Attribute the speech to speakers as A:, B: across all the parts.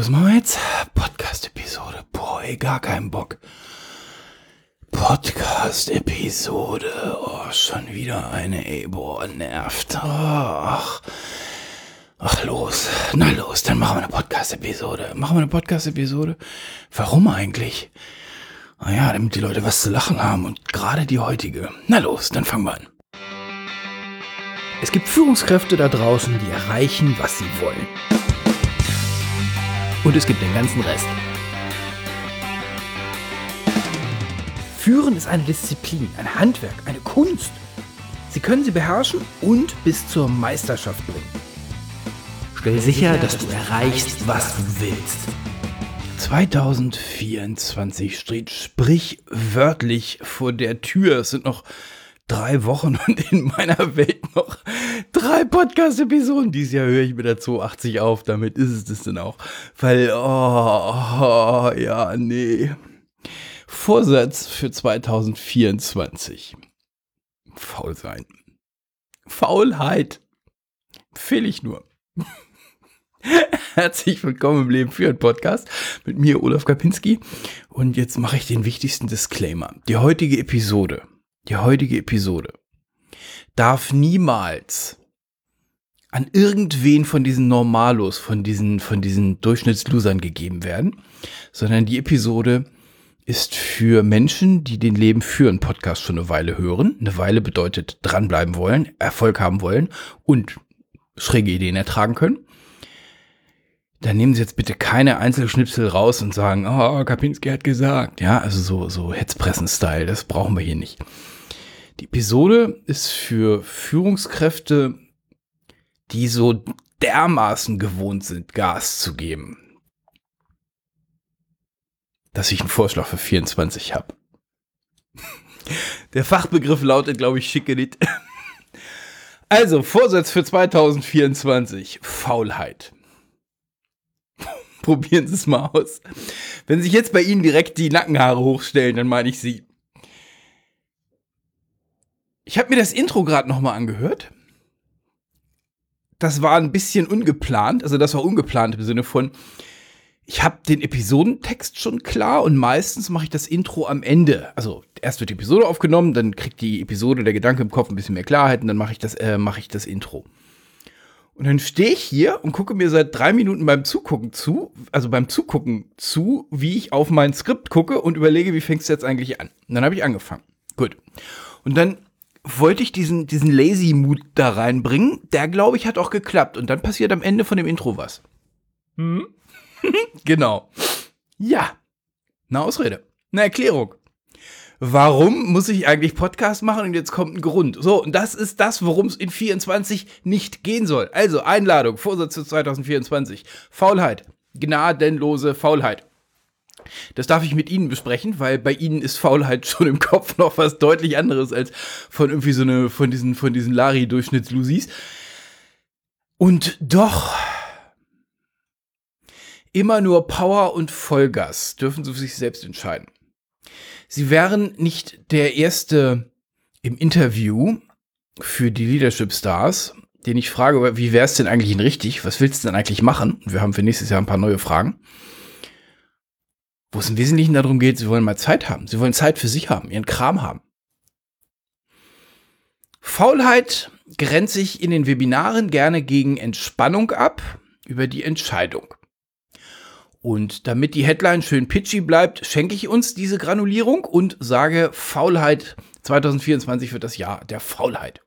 A: was machen wir jetzt? Podcast-Episode. Boah, ey, gar keinen Bock. Podcast-Episode. Oh, schon wieder eine, ey, boah, nervt. Ach. Ach, los. Na los, dann machen wir eine Podcast-Episode. Machen wir eine Podcast-Episode? Warum eigentlich? Naja, damit die Leute was zu lachen haben und gerade die heutige. Na los, dann fangen wir an. Es gibt Führungskräfte da draußen, die erreichen, was sie wollen. Und es gibt den ganzen Rest. Führen ist eine Disziplin, ein Handwerk, eine Kunst. Sie können sie beherrschen und bis zur Meisterschaft bringen. Stell sicher, dass du erreichst, was du willst. 2024 steht sprichwörtlich vor der Tür. Es sind noch drei Wochen und in meiner Welt noch drei Podcast-Episoden. Dieses Jahr höre ich mit der 280 auf, damit ist es das dann auch. Weil, oh, oh, ja, nee. Vorsatz für 2024. Faul sein. Faulheit. Fehl ich nur. Herzlich willkommen im Leben für ein Podcast mit mir, Olaf Kapinski. Und jetzt mache ich den wichtigsten Disclaimer. Die heutige Episode die heutige Episode darf niemals an irgendwen von diesen Normalos, von diesen, von diesen Durchschnittslosern gegeben werden, sondern die Episode ist für Menschen, die den Leben führen Podcast schon eine Weile hören. Eine Weile bedeutet dranbleiben wollen, Erfolg haben wollen und schräge Ideen ertragen können. Dann nehmen Sie jetzt bitte keine Einzelschnipsel raus und sagen, oh, Kapinski hat gesagt. Ja, also so, so Hetzpressen-Style, das brauchen wir hier nicht. Die Episode ist für Führungskräfte, die so dermaßen gewohnt sind, Gas zu geben, dass ich einen Vorschlag für 24 habe. Der Fachbegriff lautet, glaube ich, Schickelit. Also, Vorsatz für 2024. Faulheit. Probieren Sie es mal aus. Wenn sich jetzt bei Ihnen direkt die Nackenhaare hochstellen, dann meine ich Sie. Ich habe mir das Intro gerade nochmal angehört. Das war ein bisschen ungeplant, also das war ungeplant im Sinne von, ich habe den Episodentext schon klar und meistens mache ich das Intro am Ende. Also erst wird die Episode aufgenommen, dann kriegt die Episode der Gedanke im Kopf ein bisschen mehr Klarheit und dann mache ich das, äh, mache ich das Intro. Und dann stehe ich hier und gucke mir seit drei Minuten beim Zugucken zu, also beim Zugucken zu, wie ich auf mein Skript gucke und überlege, wie fängst du jetzt eigentlich an? Und dann habe ich angefangen. Gut. Und dann wollte ich diesen, diesen Lazy-Mut da reinbringen. Der, glaube ich, hat auch geklappt. Und dann passiert am Ende von dem Intro was. Hm? genau. Ja. Eine Ausrede. Eine Erklärung. Warum muss ich eigentlich Podcast machen? Und jetzt kommt ein Grund. So, und das ist das, worum es in 24 nicht gehen soll. Also, Einladung, Vorsatz zu 2024. Faulheit. Gnadenlose Faulheit. Das darf ich mit Ihnen besprechen, weil bei Ihnen ist Faulheit schon im Kopf noch was deutlich anderes als von irgendwie so eine, von diesen, von diesen Lari-Durchschnittslusis. Und doch, immer nur Power und Vollgas dürfen Sie für sich selbst entscheiden. Sie wären nicht der Erste im Interview für die Leadership Stars, den ich frage, wie wäre es denn eigentlich in richtig? Was willst du denn eigentlich machen? Wir haben für nächstes Jahr ein paar neue Fragen wo es im Wesentlichen darum geht, sie wollen mal Zeit haben. Sie wollen Zeit für sich haben, ihren Kram haben. Faulheit grenzt sich in den Webinaren gerne gegen Entspannung ab über die Entscheidung. Und damit die Headline schön pitchy bleibt, schenke ich uns diese Granulierung und sage, Faulheit 2024 wird das Jahr der Faulheit.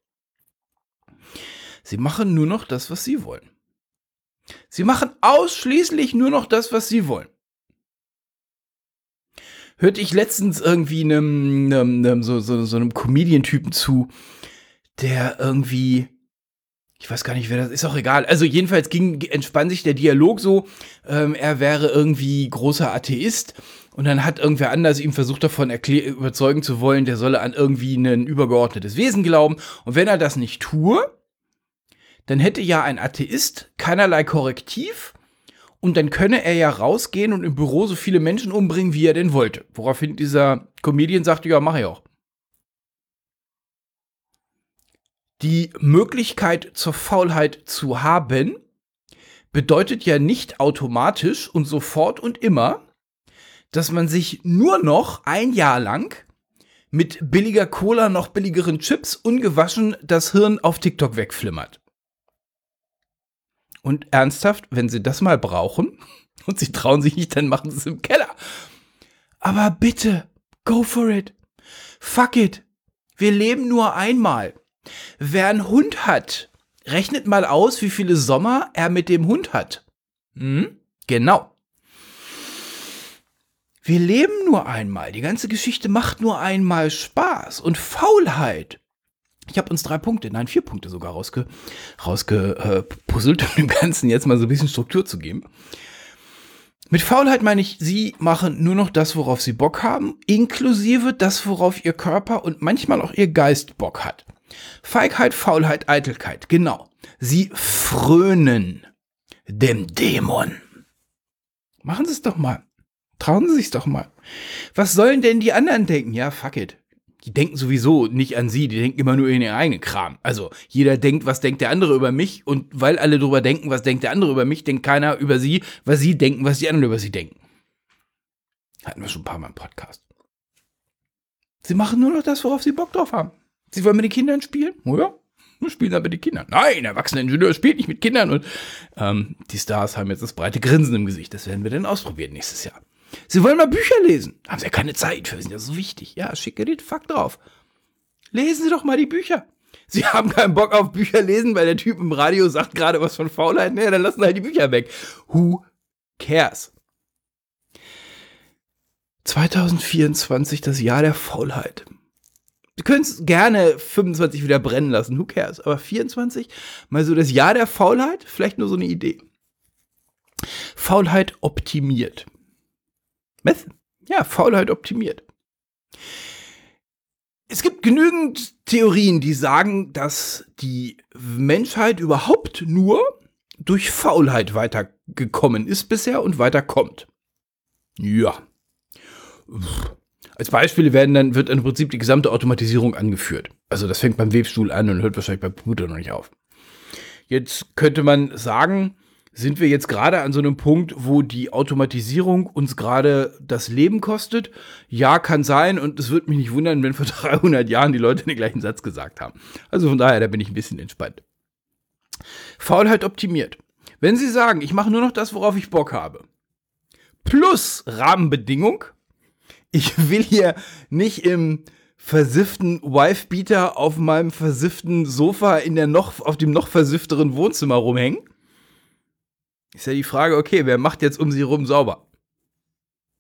A: Sie machen nur noch das, was sie wollen. Sie machen ausschließlich nur noch das, was sie wollen hörte ich letztens irgendwie einem, einem, einem so, so, so einem Comedian-Typen zu, der irgendwie, ich weiß gar nicht, wer das ist, auch egal. Also jedenfalls ging, entspann sich der Dialog so, ähm, er wäre irgendwie großer Atheist. Und dann hat irgendwer anders ihm versucht davon überzeugen zu wollen, der solle an irgendwie ein übergeordnetes Wesen glauben. Und wenn er das nicht tue, dann hätte ja ein Atheist keinerlei Korrektiv und dann könne er ja rausgehen und im Büro so viele Menschen umbringen, wie er denn wollte. Woraufhin dieser Comedian sagte, ja, mach ich auch. Die Möglichkeit zur Faulheit zu haben, bedeutet ja nicht automatisch und sofort und immer, dass man sich nur noch ein Jahr lang mit billiger Cola, noch billigeren Chips, ungewaschen das Hirn auf TikTok wegflimmert. Und ernsthaft, wenn sie das mal brauchen und sie trauen sich nicht, dann machen sie es im Keller. Aber bitte, go for it. Fuck it. Wir leben nur einmal. Wer einen Hund hat, rechnet mal aus, wie viele Sommer er mit dem Hund hat. Hm? Genau. Wir leben nur einmal. Die ganze Geschichte macht nur einmal Spaß. Und Faulheit. Ich habe uns drei Punkte, nein, vier Punkte sogar rausge, rausgepuzzelt, um dem Ganzen jetzt mal so ein bisschen Struktur zu geben. Mit Faulheit meine ich, sie machen nur noch das, worauf sie Bock haben, inklusive das, worauf ihr Körper und manchmal auch ihr Geist Bock hat. Feigheit, Faulheit, Eitelkeit, genau. Sie frönen dem Dämon. Machen Sie es doch mal. Trauen Sie sich doch mal. Was sollen denn die anderen denken? Ja, fuck it. Die denken sowieso nicht an sie, die denken immer nur in ihren eigenen Kram. Also jeder denkt, was denkt der andere über mich und weil alle drüber denken, was denkt der andere über mich, denkt keiner über sie, was sie denken, was die anderen über sie denken. Hatten wir schon ein paar Mal im Podcast. Sie machen nur noch das, worauf sie Bock drauf haben. Sie wollen mit den Kindern spielen? Oh ja, wir spielen aber mit den Kindern. Nein, erwachsener Ingenieur spielt nicht mit Kindern. Und ähm, die Stars haben jetzt das breite Grinsen im Gesicht. Das werden wir dann ausprobieren nächstes Jahr. Sie wollen mal Bücher lesen. Haben Sie ja keine Zeit für, sind ja so wichtig. Ja, schicke den Fakt drauf. Lesen Sie doch mal die Bücher. Sie haben keinen Bock auf Bücher lesen, weil der Typ im Radio sagt gerade was von Faulheit. Nee, dann lassen Sie halt die Bücher weg. Who cares? 2024, das Jahr der Faulheit. Können es gerne 25 wieder brennen lassen, who cares? Aber 24, mal so das Jahr der Faulheit, vielleicht nur so eine Idee. Faulheit optimiert. Meth? Ja, Faulheit optimiert. Es gibt genügend Theorien, die sagen, dass die Menschheit überhaupt nur durch Faulheit weitergekommen ist bisher und weiterkommt. Ja. Als Beispiele werden dann, wird im Prinzip die gesamte Automatisierung angeführt. Also das fängt beim Webstuhl an und hört wahrscheinlich beim Computer noch nicht auf. Jetzt könnte man sagen, sind wir jetzt gerade an so einem Punkt, wo die Automatisierung uns gerade das Leben kostet? Ja, kann sein und es würde mich nicht wundern, wenn vor 300 Jahren die Leute den gleichen Satz gesagt haben. Also von daher, da bin ich ein bisschen entspannt. Faulheit optimiert. Wenn Sie sagen, ich mache nur noch das, worauf ich Bock habe, plus Rahmenbedingung, ich will hier nicht im versifften Wife-Beater auf meinem versifften Sofa in der noch, auf dem noch versiffteren Wohnzimmer rumhängen, ist ja die Frage, okay, wer macht jetzt um sie rum sauber?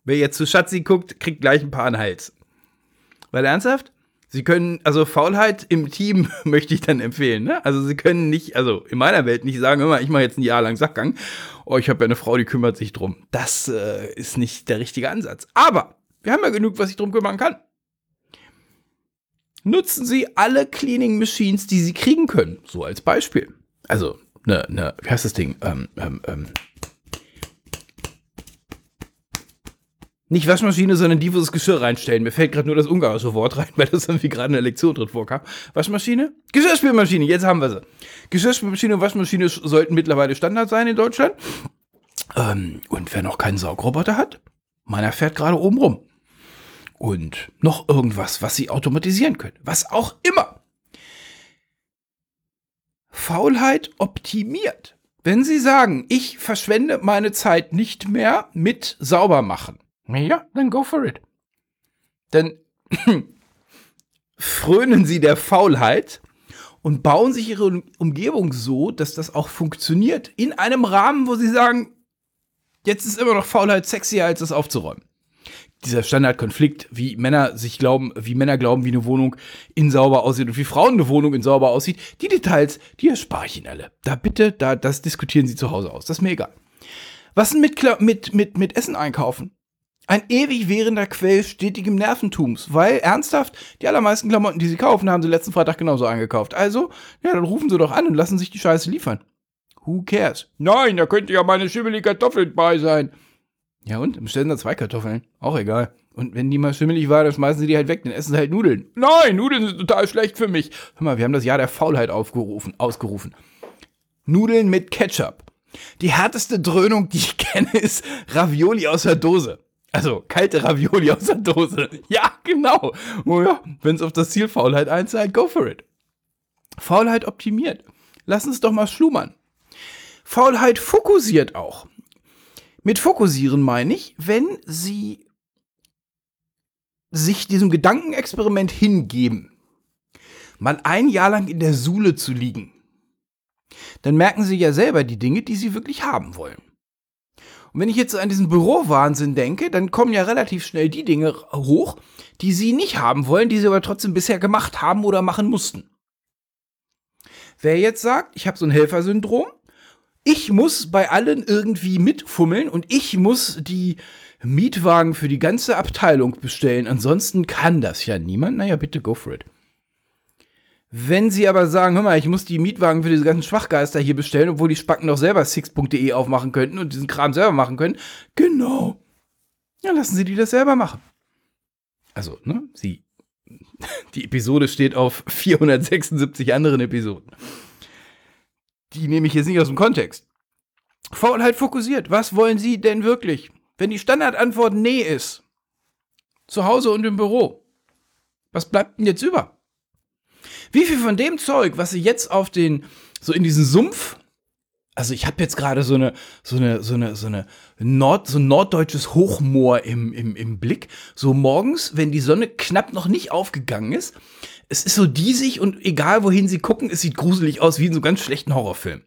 A: Wer jetzt zu Schatzi guckt, kriegt gleich ein paar an Hals. Weil ernsthaft? Sie können, also Faulheit im Team möchte ich dann empfehlen, ne? Also sie können nicht, also in meiner Welt nicht sagen, immer, ich mache jetzt ein Jahr lang Sackgang. Oh, ich habe ja eine Frau, die kümmert sich drum. Das äh, ist nicht der richtige Ansatz. Aber wir haben ja genug, was sich drum kümmern kann. Nutzen Sie alle Cleaning Machines, die Sie kriegen können. So als Beispiel. Also eine, eine, wie heißt das Ding? Ähm, ähm, ähm. Nicht Waschmaschine, sondern die, wo das Geschirr reinstellen. Mir fällt gerade nur das ungarische Wort rein, weil das irgendwie gerade in der Lektion drin vorkam. Waschmaschine? Geschirrspülmaschine, jetzt haben wir sie. Geschirrspülmaschine und Waschmaschine sollten mittlerweile Standard sein in Deutschland. Ähm, und wer noch keinen Saugroboter hat, meiner fährt gerade oben rum. Und noch irgendwas, was sie automatisieren können. Was auch immer. Faulheit optimiert. Wenn Sie sagen, ich verschwende meine Zeit nicht mehr mit Saubermachen, ja, dann go for it. Dann frönen Sie der Faulheit und bauen sich Ihre Umgebung so, dass das auch funktioniert. In einem Rahmen, wo Sie sagen, jetzt ist immer noch Faulheit sexier, als es aufzuräumen dieser Standardkonflikt, wie Männer sich glauben, wie Männer glauben, wie eine Wohnung in sauber aussieht und wie Frauen eine Wohnung in sauber aussieht, die Details, die erspare ich Ihnen alle. Da bitte, da, das diskutieren Sie zu Hause aus. Das ist mir egal. Was denn mit, mit, mit, mit Essen einkaufen? Ein ewig währender Quell stetigem Nerventums, weil ernsthaft, die allermeisten Klamotten, die Sie kaufen, haben Sie letzten Freitag genauso eingekauft. Also, ja, dann rufen Sie doch an und lassen sich die Scheiße liefern. Who cares? Nein, da könnte ja meine schimmelige Kartoffeln bei sein. Ja und? Bestellen da zwei Kartoffeln. Auch egal. Und wenn die mal schimmelig war, dann schmeißen sie die halt weg, dann essen sie halt Nudeln. Nein, Nudeln sind total schlecht für mich. Hör mal, wir haben das Jahr der Faulheit aufgerufen, ausgerufen. Nudeln mit Ketchup. Die härteste Dröhnung, die ich kenne, ist Ravioli aus der Dose. Also kalte Ravioli aus der Dose. Ja, genau. Oh ja, wenn es auf das Ziel Faulheit einzahlt, go for it. Faulheit optimiert. Lass uns doch mal schlummern. Faulheit fokussiert auch. Mit fokussieren meine ich, wenn sie sich diesem Gedankenexperiment hingeben, mal ein Jahr lang in der Suhle zu liegen, dann merken sie ja selber die Dinge, die sie wirklich haben wollen. Und wenn ich jetzt an diesen Bürowahnsinn denke, dann kommen ja relativ schnell die Dinge hoch, die sie nicht haben wollen, die sie aber trotzdem bisher gemacht haben oder machen mussten. Wer jetzt sagt, ich habe so ein Helfersyndrom, ich muss bei allen irgendwie mitfummeln und ich muss die Mietwagen für die ganze Abteilung bestellen, ansonsten kann das ja niemand, naja, bitte go for it. Wenn sie aber sagen, hör mal, ich muss die Mietwagen für diese ganzen Schwachgeister hier bestellen, obwohl die Spacken doch selber six.de aufmachen könnten und diesen Kram selber machen können, genau. Ja, lassen sie die das selber machen. Also, ne, sie. Die Episode steht auf 476 anderen Episoden. Die nehme ich jetzt nicht aus dem Kontext. Faulheit fokussiert. Was wollen Sie denn wirklich? Wenn die Standardantwort Nee ist, zu Hause und im Büro, was bleibt denn jetzt über? Wie viel von dem Zeug, was sie jetzt auf den, so in diesen Sumpf, also ich habe jetzt gerade so eine, so eine, so eine, so eine Nord, so ein norddeutsches Hochmoor im, im, im Blick. So morgens, wenn die Sonne knapp noch nicht aufgegangen ist. Es ist so diesig und egal wohin sie gucken, es sieht gruselig aus, wie in so ganz schlechten Horrorfilm.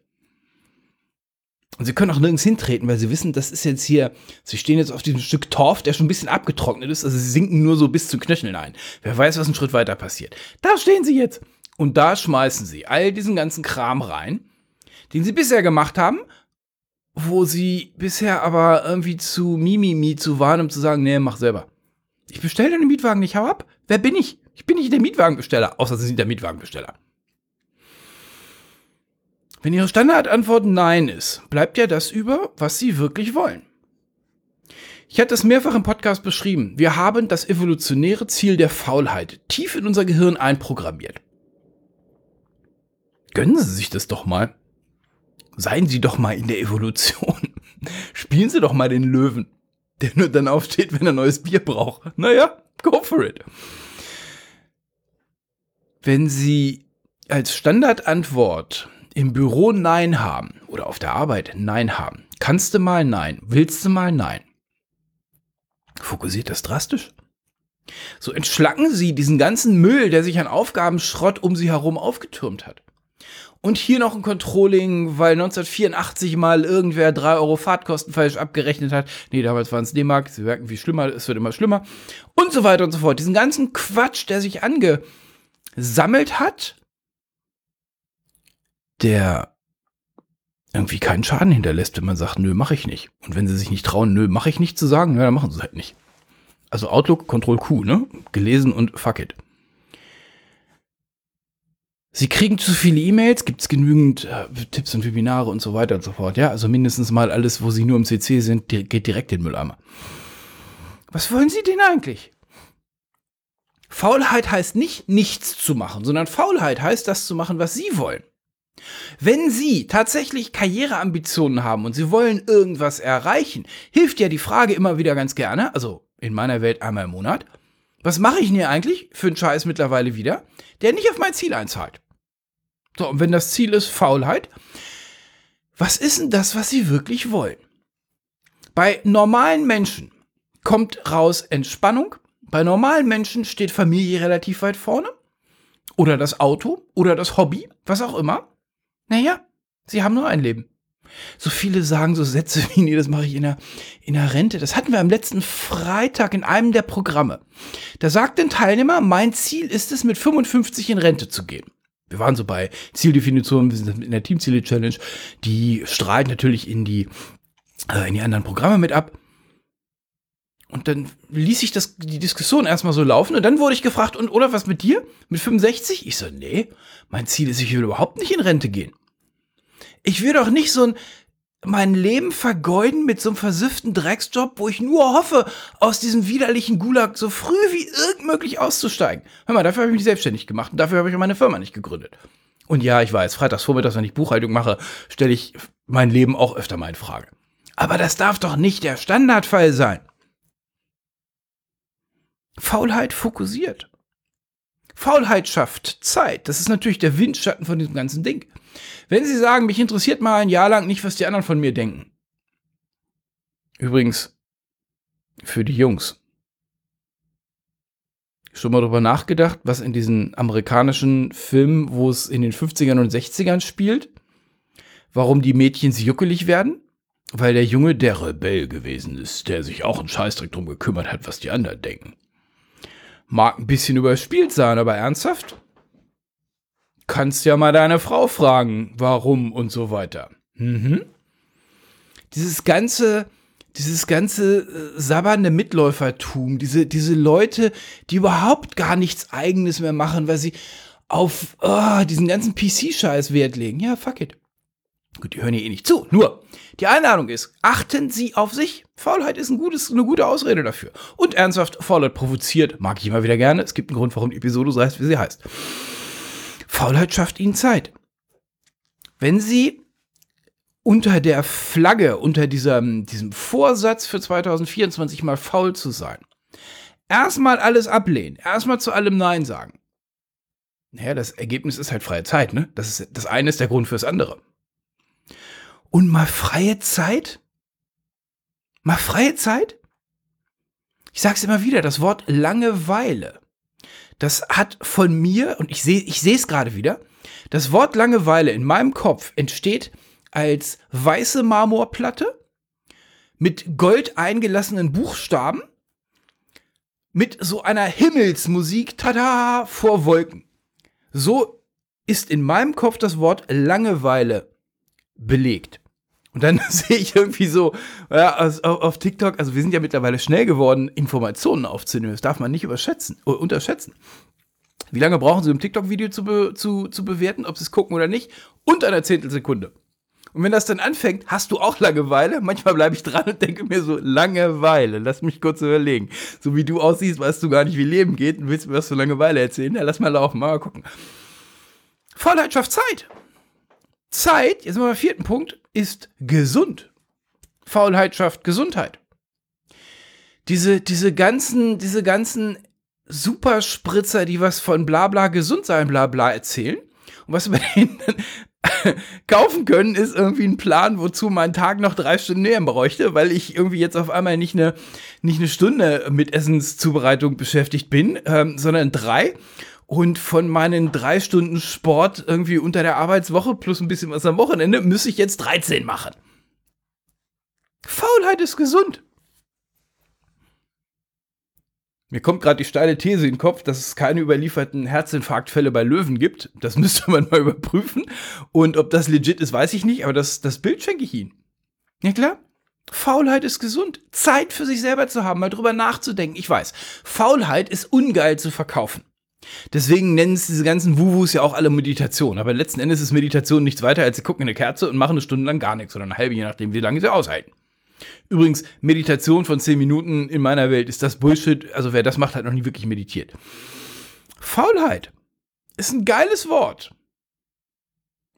A: Und sie können auch nirgends hintreten, weil sie wissen, das ist jetzt hier, sie stehen jetzt auf diesem Stück Torf, der schon ein bisschen abgetrocknet ist, also sie sinken nur so bis zu Knöcheln ein. Wer weiß, was einen Schritt weiter passiert. Da stehen sie jetzt. Und da schmeißen sie all diesen ganzen Kram rein, den sie bisher gemacht haben, wo sie bisher aber irgendwie zu Mimimi zu waren, um zu sagen, nee, mach selber. Ich bestelle den Mietwagen nicht, hau ab. Wer bin ich? Ich bin nicht der Mietwagenbesteller, außer sie sind der Mietwagenbesteller. Wenn Ihre Standardantwort Nein ist, bleibt ja das über, was Sie wirklich wollen. Ich hatte es mehrfach im Podcast beschrieben. Wir haben das evolutionäre Ziel der Faulheit tief in unser Gehirn einprogrammiert. Gönnen Sie sich das doch mal. Seien Sie doch mal in der Evolution. Spielen Sie doch mal den Löwen, der nur dann aufsteht, wenn er neues Bier braucht. Naja, go for it. Wenn Sie als Standardantwort im Büro Nein haben oder auf der Arbeit Nein haben, kannst du mal Nein, willst du mal Nein, fokussiert das drastisch. So entschlacken sie diesen ganzen Müll, der sich an Aufgabenschrott um sie herum aufgetürmt hat. Und hier noch ein Controlling, weil 1984 mal irgendwer 3 Euro Fahrtkosten falsch abgerechnet hat. Nee, damals waren es D-Mark. Sie merken, wie schlimmer, es wird immer schlimmer. Und so weiter und so fort. Diesen ganzen Quatsch, der sich angesammelt hat, der irgendwie keinen Schaden hinterlässt, wenn man sagt, nö, mache ich nicht. Und wenn sie sich nicht trauen, nö, mache ich nicht zu sagen, ja, dann machen sie es halt nicht. Also Outlook, Control Q, ne? Gelesen und fuck it. Sie kriegen zu viele E-Mails, gibt es genügend äh, Tipps und Webinare und so weiter und so fort. Ja, also mindestens mal alles, wo Sie nur im CC sind, geht direkt in den Mülleimer. Was wollen Sie denn eigentlich? Faulheit heißt nicht, nichts zu machen, sondern Faulheit heißt, das zu machen, was Sie wollen. Wenn Sie tatsächlich Karriereambitionen haben und Sie wollen irgendwas erreichen, hilft ja die Frage immer wieder ganz gerne, also in meiner Welt einmal im Monat, was mache ich denn hier eigentlich für einen Scheiß mittlerweile wieder, der nicht auf mein Ziel einzahlt? So, und wenn das Ziel ist Faulheit, was ist denn das, was Sie wirklich wollen? Bei normalen Menschen kommt raus Entspannung. Bei normalen Menschen steht Familie relativ weit vorne. Oder das Auto oder das Hobby, was auch immer. Naja, sie haben nur ein Leben. So viele sagen so Sätze wie, nee, das mache ich in der, in der Rente. Das hatten wir am letzten Freitag in einem der Programme. Da sagt ein Teilnehmer, mein Ziel ist es, mit 55 in Rente zu gehen. Wir waren so bei Zieldefinition, wir sind in der Teamziele-Challenge. Die strahlt natürlich in die, äh, in die anderen Programme mit ab. Und dann ließ ich das, die Diskussion erstmal so laufen und dann wurde ich gefragt, und oder was mit dir? Mit 65? Ich so, nee, mein Ziel ist, ich will überhaupt nicht in Rente gehen. Ich will doch nicht so ein, mein Leben vergeuden mit so einem versifften Drecksjob, wo ich nur hoffe, aus diesem widerlichen Gulag so früh wie irgend möglich auszusteigen. Hör mal, dafür habe ich mich selbstständig gemacht und dafür habe ich meine Firma nicht gegründet. Und ja, ich weiß, freitags vormittags, wenn ich Buchhaltung mache, stelle ich mein Leben auch öfter mal in Frage. Aber das darf doch nicht der Standardfall sein. Faulheit fokussiert. Faulheit schafft Zeit. Das ist natürlich der Windschatten von diesem ganzen Ding. Wenn Sie sagen, mich interessiert mal ein Jahr lang nicht, was die anderen von mir denken. Übrigens, für die Jungs. Schon mal drüber nachgedacht, was in diesen amerikanischen Filmen, wo es in den 50ern und 60ern spielt, warum die Mädchen sich juckelig werden? Weil der Junge der Rebell gewesen ist, der sich auch einen Scheißdreck drum gekümmert hat, was die anderen denken. Mag ein bisschen überspielt sein, aber ernsthaft? Kannst ja mal deine Frau fragen, warum und so weiter. Mhm. Dieses ganze, dieses ganze äh, sabbernde Mitläufertum, diese, diese Leute, die überhaupt gar nichts Eigenes mehr machen, weil sie auf oh, diesen ganzen PC-Scheiß Wert legen. Ja, fuck it. Gut, die hören hier eh nicht zu. Nur, die Einladung ist, achten Sie auf sich. Faulheit ist ein gutes, eine gute Ausrede dafür. Und ernsthaft, Faulheit provoziert, mag ich immer wieder gerne. Es gibt einen Grund, warum die Episode so heißt, wie sie heißt. Faulheit schafft Ihnen Zeit. Wenn Sie unter der Flagge, unter diesem, diesem Vorsatz für 2024 mal faul zu sein. Erstmal alles ablehnen, erstmal zu allem Nein sagen. Naja, das Ergebnis ist halt freie Zeit, ne? Das, ist, das eine ist der Grund fürs andere. Und mal freie Zeit? Mal freie Zeit? Ich sag's immer wieder, das Wort Langeweile, das hat von mir, und ich sehe ich es gerade wieder, das Wort Langeweile in meinem Kopf entsteht als weiße Marmorplatte mit gold eingelassenen Buchstaben mit so einer Himmelsmusik, tada, vor Wolken. So ist in meinem Kopf das Wort Langeweile belegt. Und dann sehe ich irgendwie so ja, auf TikTok, also wir sind ja mittlerweile schnell geworden, Informationen aufzunehmen. Das darf man nicht überschätzen, unterschätzen. Wie lange brauchen Sie, um TikTok-Video zu, be zu, zu bewerten, ob Sie es gucken oder nicht? Unter einer Zehntelsekunde. Und wenn das dann anfängt, hast du auch Langeweile? Manchmal bleibe ich dran und denke mir so, Langeweile, lass mich kurz überlegen. So wie du aussiehst, weißt du gar nicht, wie Leben geht und willst mir was für Langeweile erzählen. Ja, lass mal laufen, mal gucken. Faulheit schafft Zeit. Zeit, jetzt sind wir beim vierten Punkt, ist gesund. Faulheit schafft Gesundheit. Diese, diese ganzen, diese ganzen Superspritzer, die was von Blabla gesund sein, Blabla erzählen. Und was wir denen kaufen können, ist irgendwie ein Plan, wozu mein Tag noch drei Stunden näher bräuchte, weil ich irgendwie jetzt auf einmal nicht eine, nicht eine Stunde mit Essenszubereitung beschäftigt bin, ähm, sondern drei. Und von meinen drei Stunden Sport irgendwie unter der Arbeitswoche plus ein bisschen was am Wochenende müsste ich jetzt 13 machen. Faulheit ist gesund. Mir kommt gerade die steile These in den Kopf, dass es keine überlieferten Herzinfarktfälle bei Löwen gibt. Das müsste man mal überprüfen. Und ob das legit ist, weiß ich nicht, aber das, das Bild schenke ich Ihnen. Ja klar. Faulheit ist gesund. Zeit für sich selber zu haben, mal drüber nachzudenken. Ich weiß, Faulheit ist ungeil zu verkaufen. Deswegen nennen es diese ganzen Wuwus ja auch alle Meditation. Aber letzten Endes ist Meditation nichts weiter, als sie gucken in eine Kerze und machen eine Stunde lang gar nichts oder eine halbe, je nachdem, wie lange sie aushalten. Übrigens, Meditation von 10 Minuten in meiner Welt ist das Bullshit. Also wer das macht, hat noch nie wirklich meditiert. Faulheit ist ein geiles Wort.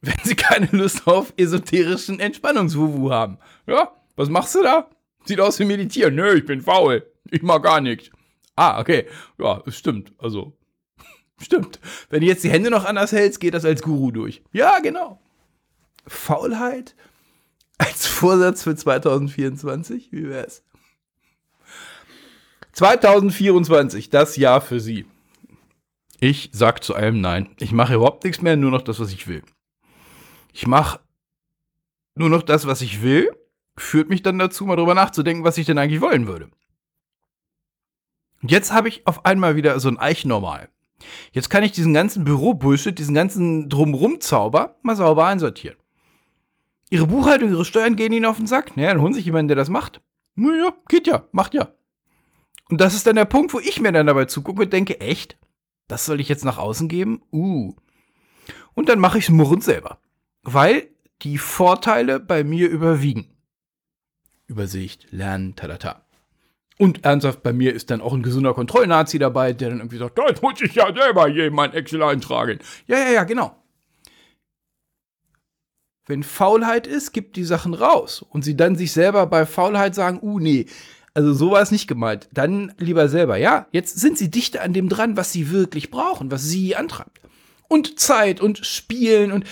A: Wenn Sie keine Lust auf esoterischen Entspannungswuwu haben. Ja, was machst du da? Sieht aus wie meditieren. Nö, ich bin faul. Ich mag gar nichts. Ah, okay. Ja, es stimmt. Also, stimmt. Wenn du jetzt die Hände noch anders hältst, geht das als Guru durch. Ja, genau. Faulheit als Vorsatz für 2024? Wie wär's? 2024, das Jahr für Sie. Ich sag zu allem Nein. Ich mache überhaupt nichts mehr, nur noch das, was ich will. Ich mache nur noch das, was ich will, führt mich dann dazu, mal drüber nachzudenken, was ich denn eigentlich wollen würde. Und jetzt habe ich auf einmal wieder so ein Eichnormal. Jetzt kann ich diesen ganzen Büro-Bullshit, diesen ganzen Drumrum-Zauber mal sauber einsortieren. Ihre Buchhaltung, ihre Steuern gehen ihnen auf den Sack. Naja, dann holen sich jemanden, der das macht. Naja, geht ja, macht ja. Und das ist dann der Punkt, wo ich mir dann dabei zugucke und denke, echt? Das soll ich jetzt nach außen geben? Uh. Und dann mache ich es murrend selber. Weil die Vorteile bei mir überwiegen. Übersicht, Lernen, tadata. Und ernsthaft, bei mir ist dann auch ein gesunder Kontrollnazi dabei, der dann irgendwie sagt, das muss ich ja selber hier in Excel eintragen. Ja, ja, ja, genau. wenn Faulheit ist, gibt die Sachen raus. Und sie dann sich selber bei Faulheit sagen, uh, nee, also so war es nicht gemeint. Dann lieber selber, ja, jetzt sind sie dichter an dem dran, was sie wirklich brauchen, was sie antreibt. Und Zeit und Spielen und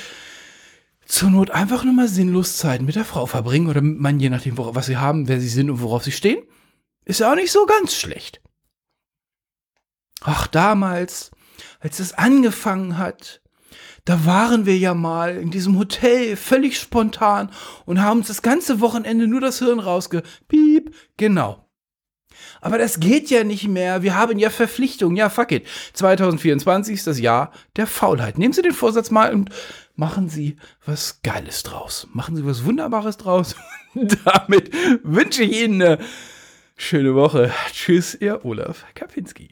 A: zur Not einfach nur mal sinnlos Zeit mit der Frau verbringen oder mit man, je nachdem, was sie haben, wer sie sind und worauf sie stehen. Ist ja auch nicht so ganz schlecht. Ach, damals, als es angefangen hat, da waren wir ja mal in diesem Hotel völlig spontan und haben uns das ganze Wochenende nur das Hirn rausgepiep. Genau. Aber das geht ja nicht mehr. Wir haben ja Verpflichtungen. Ja, fuck it. 2024 ist das Jahr der Faulheit. Nehmen Sie den Vorsatz mal und machen Sie was Geiles draus. Machen Sie was Wunderbares draus. Damit wünsche ich Ihnen eine schöne Woche. Tschüss, Ihr Olaf Kapinski.